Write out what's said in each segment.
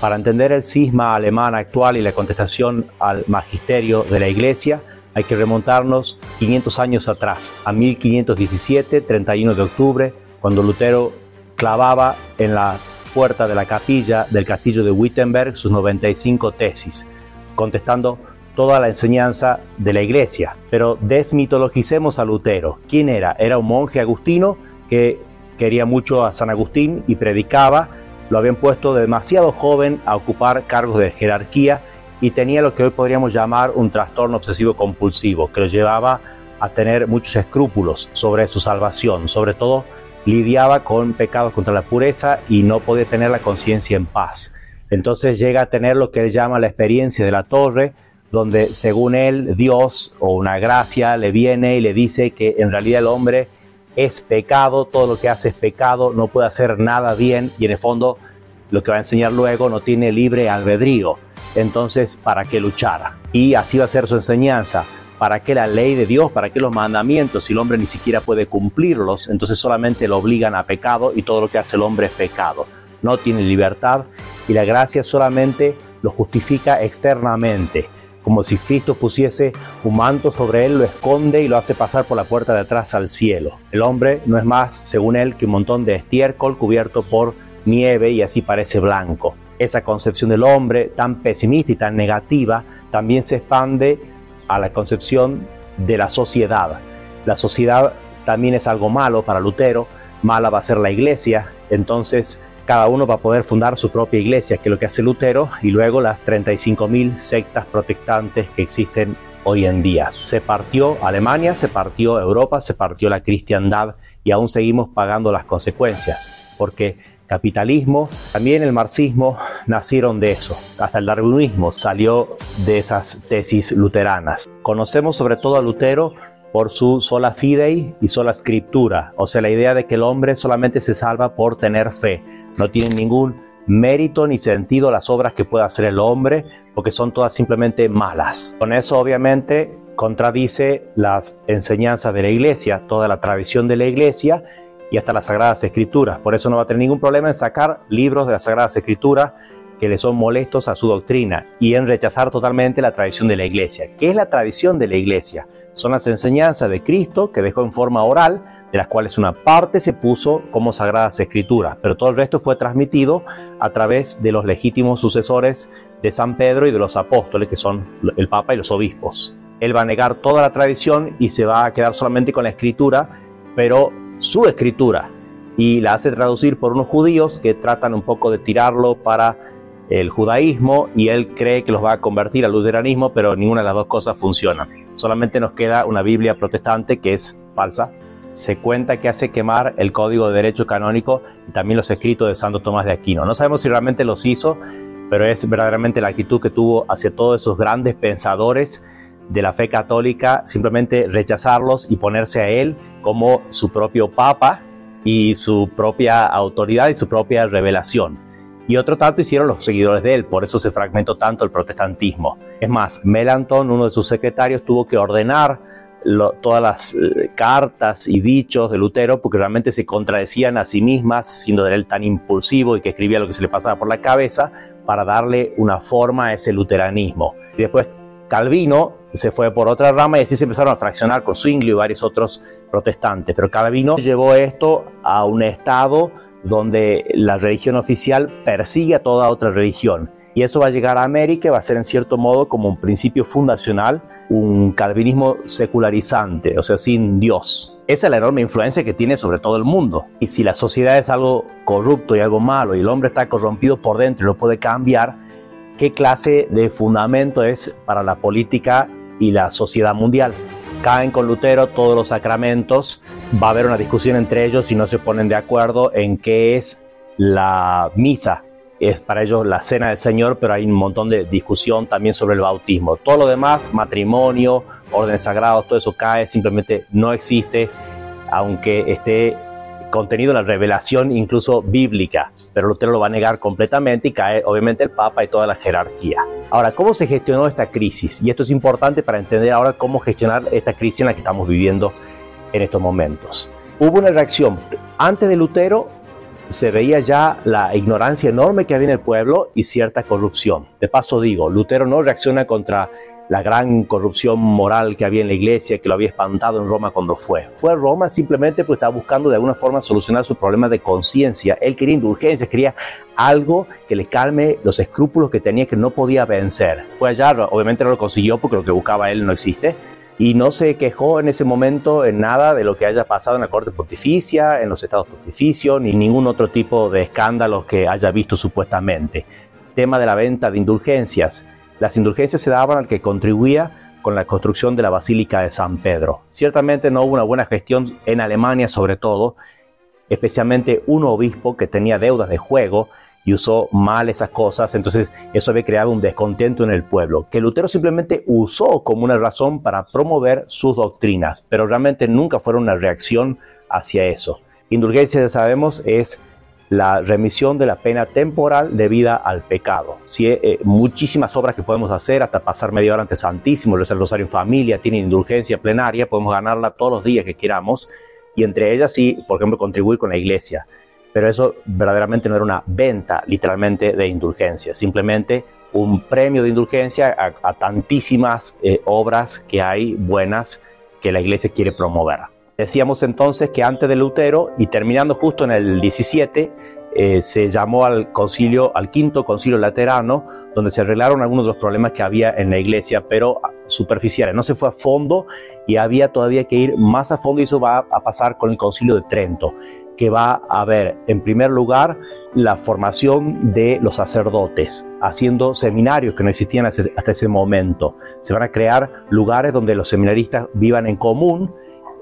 Para entender el cisma alemán actual y la contestación al magisterio de la Iglesia, hay que remontarnos 500 años atrás, a 1517, 31 de octubre, cuando Lutero clavaba en la puerta de la capilla del castillo de Wittenberg sus 95 tesis, contestando toda la enseñanza de la iglesia. Pero desmitologicemos a Lutero. ¿Quién era? Era un monje agustino que quería mucho a San Agustín y predicaba. Lo habían puesto demasiado joven a ocupar cargos de jerarquía y tenía lo que hoy podríamos llamar un trastorno obsesivo compulsivo, que lo llevaba a tener muchos escrúpulos sobre su salvación, sobre todo lidiaba con pecados contra la pureza y no podía tener la conciencia en paz. Entonces llega a tener lo que él llama la experiencia de la torre, donde según él Dios o una gracia le viene y le dice que en realidad el hombre es pecado, todo lo que hace es pecado, no puede hacer nada bien y en el fondo lo que va a enseñar luego no tiene libre albedrío. Entonces, ¿para qué luchar? Y así va a ser su enseñanza. ¿Para qué la ley de Dios? ¿Para qué los mandamientos si el hombre ni siquiera puede cumplirlos? Entonces solamente lo obligan a pecado y todo lo que hace el hombre es pecado. No tiene libertad y la gracia solamente lo justifica externamente. Como si Cristo pusiese un manto sobre él, lo esconde y lo hace pasar por la puerta de atrás al cielo. El hombre no es más, según él, que un montón de estiércol cubierto por nieve y así parece blanco. Esa concepción del hombre tan pesimista y tan negativa también se expande a la concepción de la sociedad. La sociedad también es algo malo para Lutero, mala va a ser la iglesia, entonces cada uno va a poder fundar su propia iglesia, que es lo que hace Lutero, y luego las 35.000 sectas protestantes que existen hoy en día. Se partió Alemania, se partió Europa, se partió la cristiandad y aún seguimos pagando las consecuencias, porque capitalismo, también el marxismo nacieron de eso. Hasta el darwinismo salió de esas tesis luteranas. Conocemos sobre todo a Lutero por su sola fidei y sola scriptura, o sea, la idea de que el hombre solamente se salva por tener fe. No tienen ningún mérito ni sentido las obras que pueda hacer el hombre, porque son todas simplemente malas. Con eso obviamente contradice las enseñanzas de la iglesia, toda la tradición de la iglesia y hasta las Sagradas Escrituras. Por eso no va a tener ningún problema en sacar libros de las Sagradas Escrituras que le son molestos a su doctrina y en rechazar totalmente la tradición de la iglesia. ¿Qué es la tradición de la iglesia? Son las enseñanzas de Cristo que dejó en forma oral, de las cuales una parte se puso como sagradas escrituras, pero todo el resto fue transmitido a través de los legítimos sucesores de San Pedro y de los apóstoles, que son el Papa y los obispos. Él va a negar toda la tradición y se va a quedar solamente con la escritura, pero su escritura y la hace traducir por unos judíos que tratan un poco de tirarlo para el judaísmo y él cree que los va a convertir al luteranismo, pero ninguna de las dos cosas funciona. Solamente nos queda una Biblia protestante que es falsa. Se cuenta que hace quemar el código de derecho canónico y también los escritos de Santo Tomás de Aquino. No sabemos si realmente los hizo, pero es verdaderamente la actitud que tuvo hacia todos esos grandes pensadores de la fe católica, simplemente rechazarlos y ponerse a él como su propio papa y su propia autoridad y su propia revelación. Y otro tanto hicieron los seguidores de él, por eso se fragmentó tanto el protestantismo. Es más, Melanton, uno de sus secretarios, tuvo que ordenar todas las eh, cartas y dichos de Lutero porque realmente se contradecían a sí mismas, siendo de él tan impulsivo y que escribía lo que se le pasaba por la cabeza, para darle una forma a ese luteranismo. Y después Calvino se fue por otra rama y así se empezaron a fraccionar con Zwingli y varios otros protestantes. Pero Calvino llevó esto a un estado donde la religión oficial persigue a toda otra religión. Y eso va a llegar a América y va a ser en cierto modo como un principio fundacional, un calvinismo secularizante, o sea, sin Dios. Esa es la enorme influencia que tiene sobre todo el mundo. Y si la sociedad es algo corrupto y algo malo y el hombre está corrompido por dentro y lo puede cambiar, ¿qué clase de fundamento es para la política y la sociedad mundial. Caen con Lutero todos los sacramentos, va a haber una discusión entre ellos si no se ponen de acuerdo en qué es la misa. Es para ellos la cena del Señor, pero hay un montón de discusión también sobre el bautismo. Todo lo demás, matrimonio, órdenes sagrados, todo eso cae, simplemente no existe, aunque esté contenido en la revelación incluso bíblica pero Lutero lo va a negar completamente y cae obviamente el Papa y toda la jerarquía. Ahora, ¿cómo se gestionó esta crisis? Y esto es importante para entender ahora cómo gestionar esta crisis en la que estamos viviendo en estos momentos. Hubo una reacción antes de Lutero se veía ya la ignorancia enorme que había en el pueblo y cierta corrupción. De paso digo, Lutero no reacciona contra la gran corrupción moral que había en la iglesia, que lo había espantado en Roma cuando fue. Fue a Roma simplemente porque estaba buscando de alguna forma solucionar sus problemas de conciencia. Él quería indulgencias, quería algo que le calme los escrúpulos que tenía que no podía vencer. Fue allá, obviamente no lo consiguió porque lo que buscaba él no existe. Y no se quejó en ese momento en nada de lo que haya pasado en la corte pontificia, en los estados pontificios, ni ningún otro tipo de escándalos que haya visto supuestamente. Tema de la venta de indulgencias las indulgencias se daban al que contribuía con la construcción de la Basílica de San Pedro. Ciertamente no hubo una buena gestión en Alemania sobre todo, especialmente un obispo que tenía deudas de juego y usó mal esas cosas, entonces eso había creado un descontento en el pueblo, que Lutero simplemente usó como una razón para promover sus doctrinas, pero realmente nunca fueron una reacción hacia eso. Indulgencia, ya sabemos, es la remisión de la pena temporal debida al pecado. Si eh, muchísimas obras que podemos hacer, hasta pasar media hora ante Santísimo, rezar el rosario en familia, tiene indulgencia plenaria, podemos ganarla todos los días que queramos, y entre ellas sí, por ejemplo, contribuir con la iglesia. Pero eso verdaderamente no era una venta literalmente de indulgencia, simplemente un premio de indulgencia a, tantísimas eh, obras que hay buenas que la iglesia quiere promover. Decíamos entonces que antes de Lutero y terminando justo en el 17, eh, se llamó al concilio, al quinto concilio laterano, donde se arreglaron algunos de los problemas que había en la iglesia, pero superficiales. No se fue a fondo y había todavía que ir más a fondo y eso va a pasar con el concilio de Trento, que va a haber, en primer lugar, la formación de los sacerdotes, haciendo seminarios que no existían hasta ese momento. Se van a crear lugares donde los seminaristas vivan en común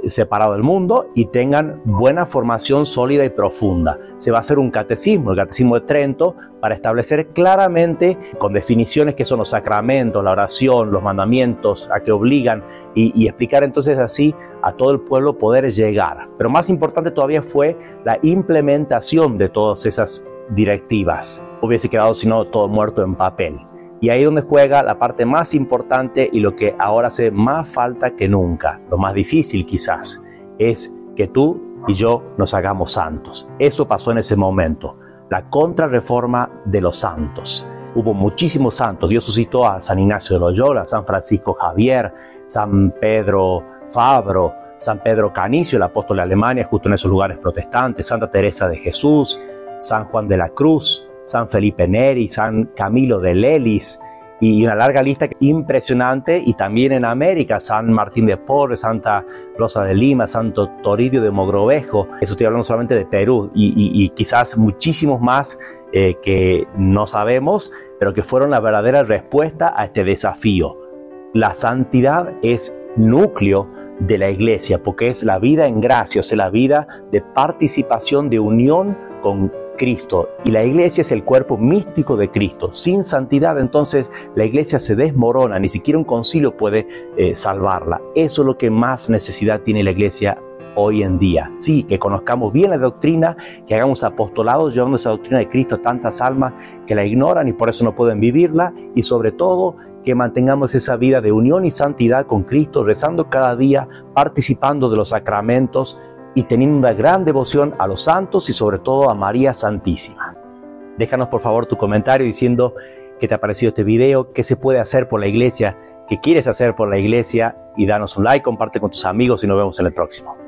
separado del mundo y tengan buena formación sólida y profunda. Se va a hacer un catecismo, el catecismo de Trento, para establecer claramente con definiciones que son los sacramentos, la oración, los mandamientos a que obligan y, explicar entonces así a todo el pueblo poder llegar. Pero más importante todavía fue la implementación de todas esas directivas. Hubiese quedado sino todo muerto en papel. Y ahí donde juega la parte más importante y lo que ahora hace más falta que nunca, lo más difícil quizás, es que tú y yo nos hagamos santos. Eso pasó en ese momento, la contrarreforma de los santos. Hubo muchísimos santos. Dios suscitó a San Ignacio de Loyola, San Francisco Javier, San Pedro Fabro, San Pedro Canicio, el apóstol de Alemania, justo en esos lugares protestantes, Santa Teresa de Jesús, San Juan de la Cruz, San Felipe Neri, San Camilo de Lelis y una larga lista impresionante y también en América, San Martín de Porres, Santa Rosa de Lima, Santo Toribio de Mogrovejo, eso estoy hablando solamente de Perú y, quizás muchísimos más eh, que no sabemos, pero que fueron la verdadera respuesta a este desafío. La santidad es núcleo de la iglesia, porque es la vida en gracia, o sea, la vida de participación, de unión con Cristo y la iglesia es el cuerpo místico de Cristo. Sin santidad entonces la iglesia se desmorona, ni siquiera un concilio puede eh, salvarla. Eso es lo que más necesidad tiene la iglesia hoy en día. Sí, que conozcamos bien la doctrina, que hagamos apostolados llevando esa doctrina de Cristo a tantas almas que la ignoran y por eso no pueden vivirla y sobre todo que mantengamos esa vida de unión y santidad con Cristo, rezando cada día, participando de los sacramentos, y teniendo una gran devoción a los santos y sobre todo a María Santísima. Déjanos por favor tu comentario diciendo qué te ha parecido este video, qué se puede hacer por la iglesia, qué quieres hacer por la iglesia y danos un like, comparte con tus amigos y nos vemos en el próximo.